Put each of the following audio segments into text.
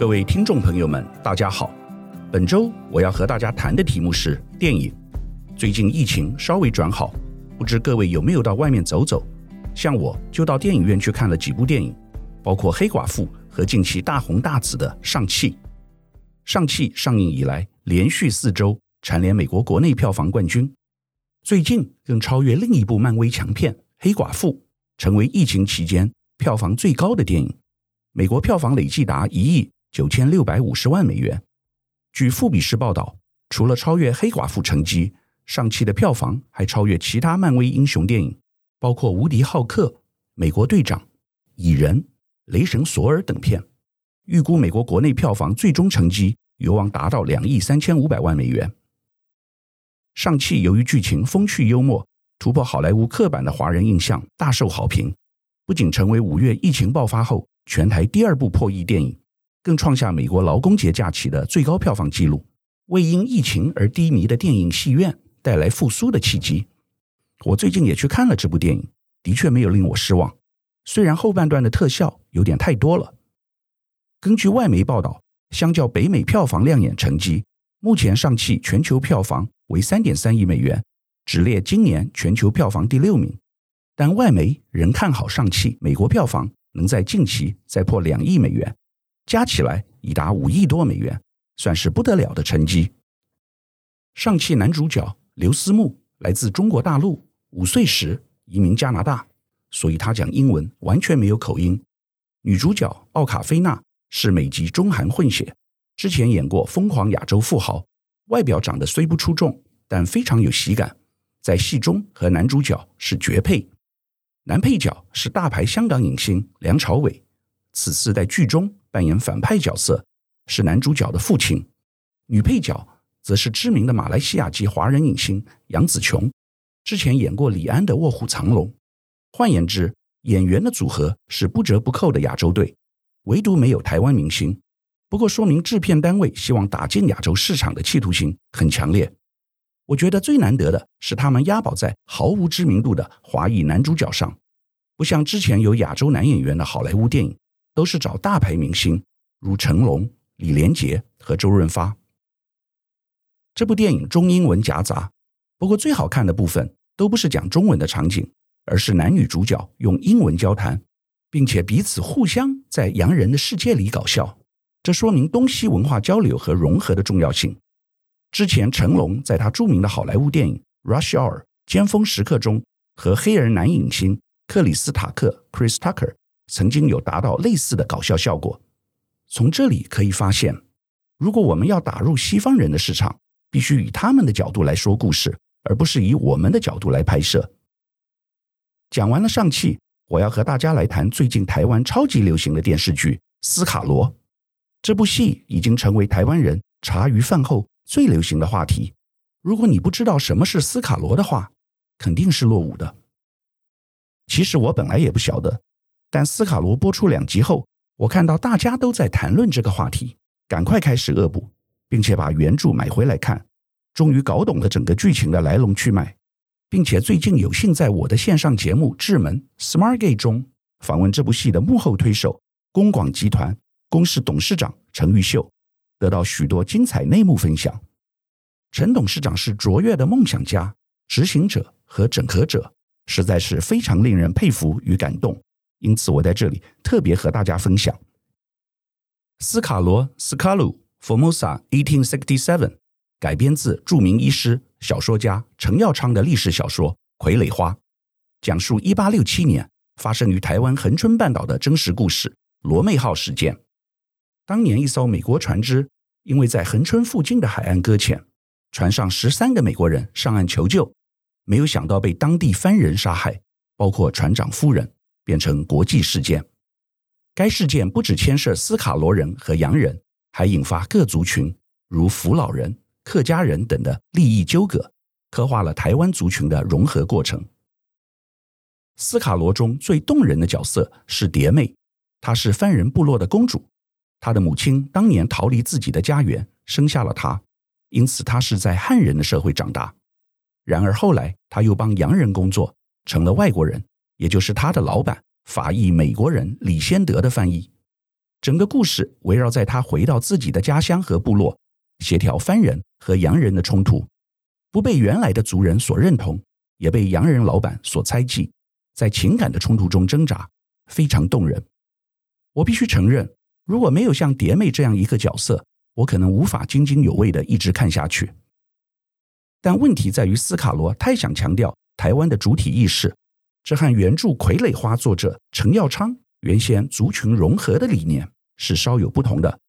各位听众朋友们，大家好。本周我要和大家谈的题目是电影。最近疫情稍微转好，不知各位有没有到外面走走？像我就到电影院去看了几部电影，包括《黑寡妇》和近期大红大紫的《上气》。《上气》上映以来，连续四周蝉联美国国内票房冠军，最近更超越另一部漫威强片《黑寡妇》，成为疫情期间票房最高的电影。美国票房累计达一亿九千六百五十万美元。据富比士报道，除了超越《黑寡妇》成绩，尚气的票房还超越其他漫威英雄电影，包括《无敌浩克》、《美国队长》、《蚁人》、《雷神索尔》等片。预估美国国内票房最终成绩有望达到两亿三千五百万美元。上汽由于剧情风趣幽默，突破好莱坞刻板的华人印象，大受好评，不仅成为五月疫情爆发后全台第二部破亿电影，更创下美国劳工节假期的最高票房纪录，为因疫情而低迷的电影戏院带来复苏的契机。我最近也去看了这部电影，的确没有令我失望，虽然后半段的特效有点太多了。根据外媒报道，相较北美票房亮眼成绩，目前上汽全球票房为三点三亿美元，只列今年全球票房第六名。但外媒仍看好上汽美国票房能在近期再破两亿美元。加起来已达五亿多美元，算是不得了的成绩。尚气男主角刘思慕来自中国大陆，五岁时移民加拿大，所以他讲英文完全没有口音。女主角奥卡菲娜是美籍中韩混血，之前演过《疯狂亚洲富豪》，外表长得虽不出众，但非常有喜感，在戏中和男主角是绝配。男配角是大牌香港影星梁朝伟，此次在剧中。扮演反派角色是男主角的父亲，女配角则是知名的马来西亚籍华人影星杨紫琼，之前演过李安的《卧虎藏龙》。换言之，演员的组合是不折不扣的亚洲队，唯独没有台湾明星。不过，说明制片单位希望打进亚洲市场的企图心很强烈。我觉得最难得的是他们押宝在毫无知名度的华裔男主角上，不像之前有亚洲男演员的好莱坞电影。都是找大牌明星，如成龙、李连杰和周润发。这部电影中英文夹杂，不过最好看的部分都不是讲中文的场景，而是男女主角用英文交谈，并且彼此互相在洋人的世界里搞笑。这说明东西文化交流和融合的重要性。之前成龙在他著名的好莱坞电影《Rush Hour》尖峰时刻中，和黑人男影星克里斯塔克 （Chris Tucker）。曾经有达到类似的搞笑效果。从这里可以发现，如果我们要打入西方人的市场，必须以他们的角度来说故事，而不是以我们的角度来拍摄。讲完了上气，我要和大家来谈最近台湾超级流行的电视剧《斯卡罗》。这部戏已经成为台湾人茶余饭后最流行的话题。如果你不知道什么是斯卡罗的话，肯定是落伍的。其实我本来也不晓得。但斯卡罗播出两集后，我看到大家都在谈论这个话题，赶快开始恶补，并且把原著买回来看，终于搞懂了整个剧情的来龙去脉，并且最近有幸在我的线上节目《智门 Smart Gate》中访问这部戏的幕后推手公广集团公视董事长陈玉秀，得到许多精彩内幕分享。陈董事长是卓越的梦想家、执行者和整合者，实在是非常令人佩服与感动。因此，我在这里特别和大家分享《斯卡罗》斯卡鲁 Formosa 1867），改编自著名医师、小说家程耀昌的历史小说《傀儡花》，讲述1867年发生于台湾恒春半岛的真实故事——罗妹号事件。当年，一艘美国船只因为在恒春附近的海岸搁浅，船上十三个美国人上岸求救，没有想到被当地番人杀害，包括船长夫人。变成国际事件。该事件不只牵涉斯卡罗人和洋人，还引发各族群如福佬人、客家人等的利益纠葛，刻画了台湾族群的融合过程。斯卡罗中最动人的角色是蝶妹，她是番人部落的公主，她的母亲当年逃离自己的家园，生下了她，因此她是在汉人的社会长大。然而后来，她又帮洋人工作，成了外国人。也就是他的老板，法裔美国人李先德的翻译。整个故事围绕在他回到自己的家乡和部落，协调番人和洋人的冲突，不被原来的族人所认同，也被洋人老板所猜忌，在情感的冲突中挣扎，非常动人。我必须承认，如果没有像蝶妹这样一个角色，我可能无法津津有味地一直看下去。但问题在于，斯卡罗太想强调台湾的主体意识，这和原著傀儡花作者陈耀昌原先族群融合的理念是稍有不同的。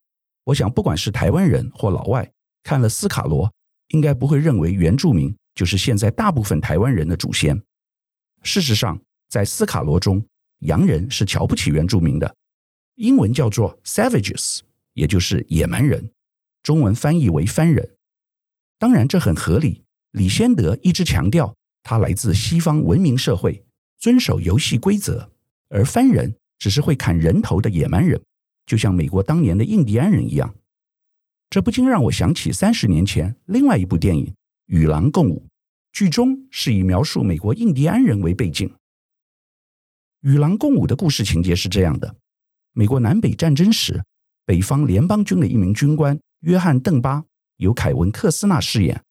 我想，不管是台湾人或老外，看了斯卡罗，应该不会认为原住民就是现在大部分台湾人的祖先。事实上，在斯卡罗中，洋人是瞧不起原住民的，英文叫做 savages，也就是野蛮人，中文翻译为番人。当然，这很合理。李先德一直强调，他来自西方文明社会，遵守游戏规则，而番人只是会砍人头的野蛮人，就像美国当年的印第安人一样。这不禁让我想起三十年前另外一部电影《与狼共舞》，剧中是以描述美国印第安人为背景。《与狼共舞》的故事情节是这样的：美国南北战争时，北方联邦军的一名军官约翰·邓巴。由凯文·克斯纳饰演，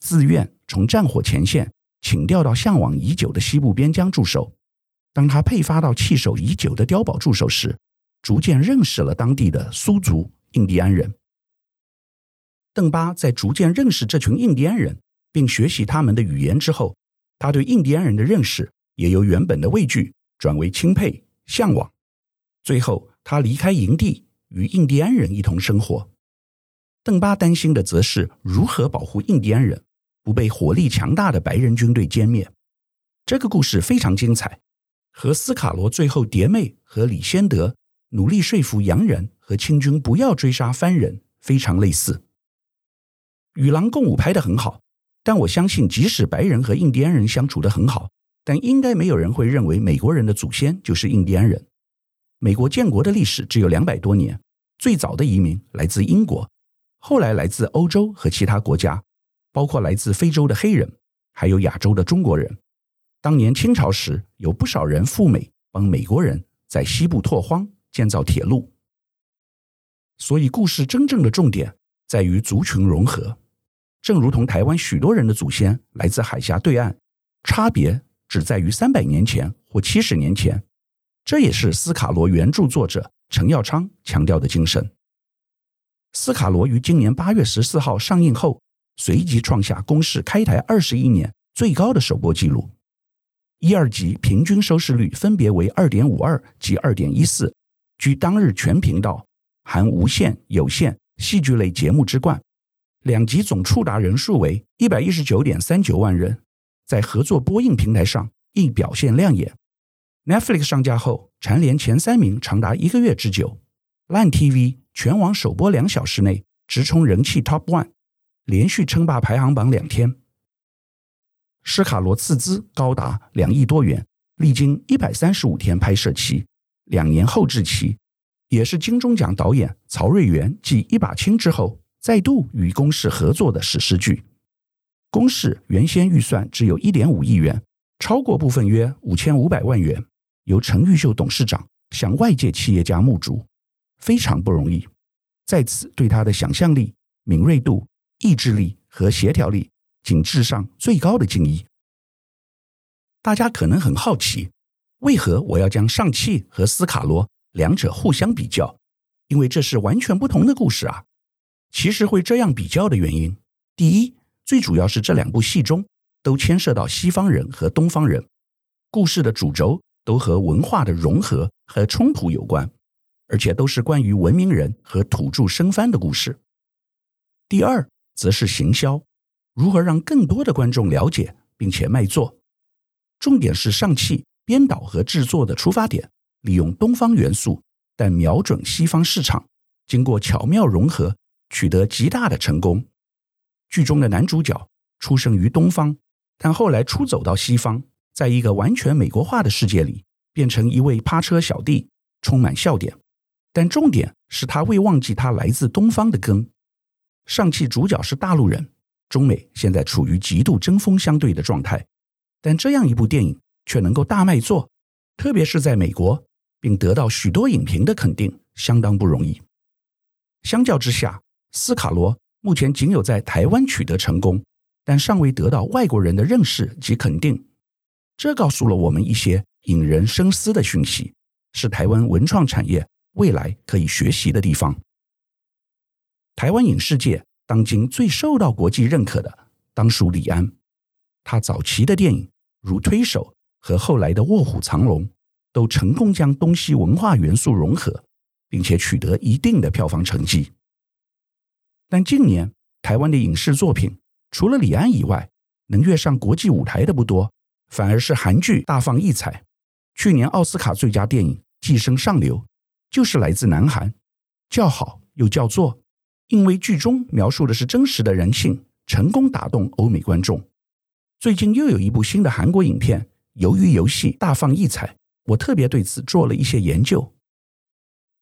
自愿从战火前线请调到向往已久的西部边疆驻守。当他配发到弃守已久的碉堡驻守时，逐渐认识了当地的苏族印第安人。邓巴在逐渐认识这群印第安人，并学习他们的语言之后，他对印第安人的认识也由原本的畏惧转为钦佩、向往。最后，他离开营地，与印第安人一同生活。邓巴担心的则是如何保护印第安人不被火力强大的白人军队歼灭。这个故事非常精彩，和斯卡罗最后蝶妹和李先德努力说服洋人和清军不要追杀番人非常类似。与狼共舞拍得很好，但我相信即使白人和印第安人相处得很好，但应该没有人会认为美国人的祖先就是印第安人。美国建国的历史只有两百多年，最早的移民来自英国。后来来自欧洲和其他国家，包括来自非洲的黑人，还有亚洲的中国人。当年清朝时，有不少人赴美帮美国人在西部拓荒、建造铁路。所以，故事真正的重点在于族群融合，正如同台湾许多人的祖先来自海峡对岸，差别只在于三百年前或七十年前。这也是斯卡罗原著作者陈耀昌强调的精神。斯卡罗于今年八月十四号上映后，随即创下公视开台二十一年最高的首播纪录，一二集平均收视率分别为二点五二及二点一四，居当日全频道含无线、有线戏剧类节目之冠。两集总触达人数为一百一十九点三九万人，在合作播映平台上亦表现亮眼。Netflix 上架后，蝉联前三名长达一个月之久。LINE TV。全网首播两小时内直冲人气 Top One，连续称霸排行榜两天。斯卡罗斥资高达两亿多元，历经一百三十五天拍摄期，两年后制期，也是金钟奖导演曹瑞元继一把青之后再度与公视合作的史诗剧。公视原先预算只有一点五亿元，超过部分约五千五百万元，由陈玉秀董事长向外界企业家募足。非常不容易，在此对他的想象力、敏锐度、意志力和协调力，仅至上最高的敬意。大家可能很好奇，为何我要将上气和斯卡罗两者互相比较？因为这是完全不同的故事啊。其实会这样比较的原因，第一，最主要是这两部戏中都牵涉到西方人和东方人，故事的主轴都和文化的融合和冲突有关。而且都是关于文明人和土著生番的故事。第二，则是行销，如何让更多的观众了解并且卖座。重点是上汽编导和制作的出发点，利用东方元素，但瞄准西方市场，经过巧妙融合，取得极大的成功。剧中的男主角出生于东方，但后来出走到西方，在一个完全美国化的世界里，变成一位趴车小弟，充满笑点。但重点是他未忘记他来自东方的根。上汽主角是大陆人，中美现在处于极度针锋相对的状态，但这样一部电影却能够大卖座，特别是在美国，并得到许多影评的肯定，相当不容易。相较之下，斯卡罗目前仅有在台湾取得成功，但尚未得到外国人的认识及肯定。这告诉了我们一些引人深思的讯息，是台湾文创产业未来可以学习的地方。台湾影视界当今最受到国际认可的，当属李安。他早期的电影如《推手》和后来的《卧虎藏龙》，都成功将东西文化元素融合，并且取得一定的票房成绩。但近年台湾的影视作品，除了李安以外，能跃上国际舞台的不多，反而是韩剧大放异彩。去年奥斯卡最佳电影《寄生上流》就是来自南韩，叫好又叫座，因为剧中描述的是真实的人性，成功打动欧美观众。最近又有一部新的韩国影片《鱿鱼游戏》大放异彩，我特别对此做了一些研究。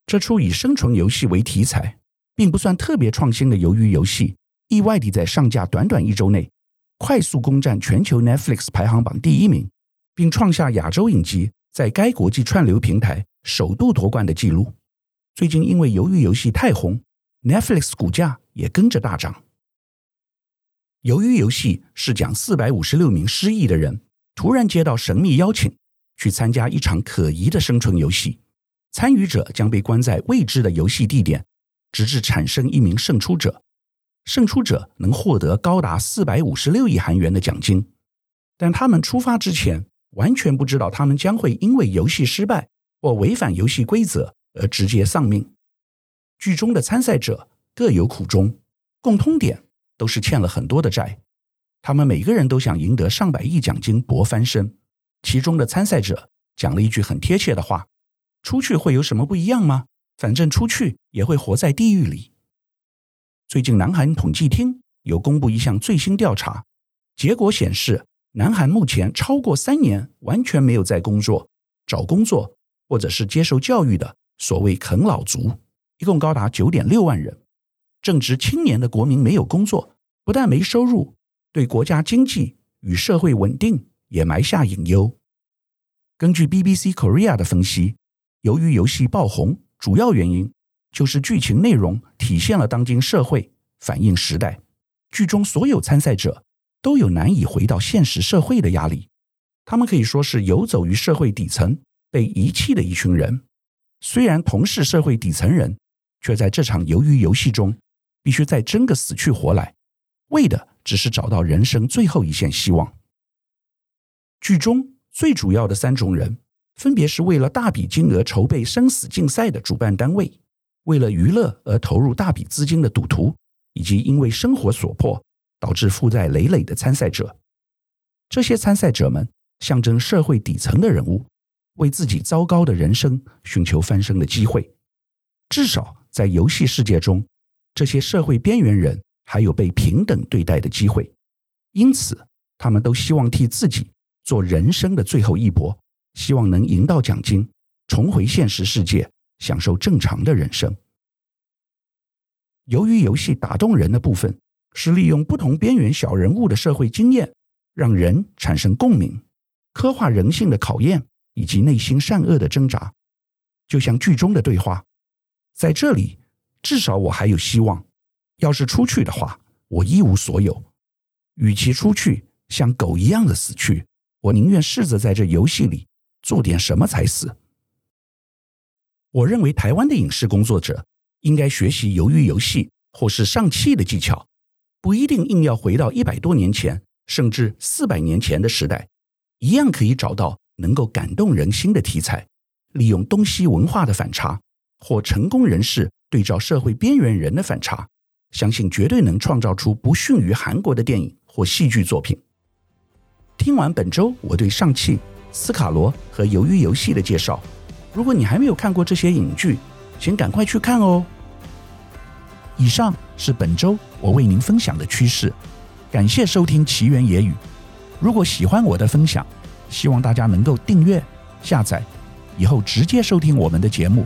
这出以生存游戏为题材，并不算特别创新的鱿鱼游戏，意外地在上架短短一周内，快速攻占全球 Netflix 排行榜第一名，并创下亚洲影集在该国际串流平台首度夺冠的记录。最近因为鱿鱼游戏太红，Netflix 股价也跟着大涨。鱿鱼游戏是讲四百五十六名失忆的人突然接到神秘邀请，去参加一场可疑的生存游戏。参与者将被关在未知的游戏地点，直至产生一名胜出者。胜出者能获得高达四百五十六亿韩元的奖金。但他们出发之前完全不知道，他们将会因为游戏失败或违反游戏规则而直接丧命。剧中的参赛者各有苦衷，共通点。都是欠了很多的债，他们每个人都想赢得上百亿奖金搏翻身。其中的参赛者讲了一句很贴切的话：“出去会有什么不一样吗？反正出去也会活在地狱里。”最近，南韩统计厅有公布一项最新调查，结果显示，南韩目前超过三年完全没有在工作、找工作或者是接受教育的所谓“啃老族”，一共高达九点六万人。正值青年的国民没有工作，不但没收入，对国家经济与社会稳定也埋下隐忧。根据 BBC Korea 的分析，由于游戏爆红，主要原因就是剧情内容体现了当今社会，反映时代。剧中所有参赛者都有难以回到现实社会的压力，他们可以说是游走于社会底层，被遗弃的一群人。虽然同是社会底层人，却在这场鱿鱼游戏中。必须再争个死去活来，为的只是找到人生最后一线希望。剧中最主要的三种人，分别是为了大笔金额筹备生死竞赛的主办单位，为了娱乐而投入大笔资金的赌徒，以及因为生活所迫导致负债累累的参赛者。这些参赛者们象征社会底层的人物，为自己糟糕的人生寻求翻身的机会。至少在游戏世界中。这些社会边缘人还有被平等对待的机会，因此他们都希望替自己做人生的最后一搏，希望能赢到奖金，重回现实世界，享受正常的人生。由于游戏打动人的部分是利用不同边缘小人物的社会经验，让人产生共鸣，刻画人性的考验以及内心善恶的挣扎，就像剧中的对话，在这里。至少我还有希望。要是出去的话，我一无所有。与其出去像狗一样的死去，我宁愿试着在这游戏里做点什么才死。我认为台湾的影视工作者应该学习鱿鱼游戏或是上气的技巧，不一定硬要回到一百多年前，甚至四百年前的时代，一样可以找到能够感动人心的题材，利用东西文化的反差或成功人士。对照社会边缘人的反差，相信绝对能创造出不逊于韩国的电影或戏剧作品。听完本周我对上汽、斯卡罗和鱿鱼游戏的介绍，如果你还没有看过这些影剧，请赶快去看哦。以上是本周我为您分享的趋势，感谢收听奇缘野语。如果喜欢我的分享，希望大家能够订阅、下载，以后直接收听我们的节目。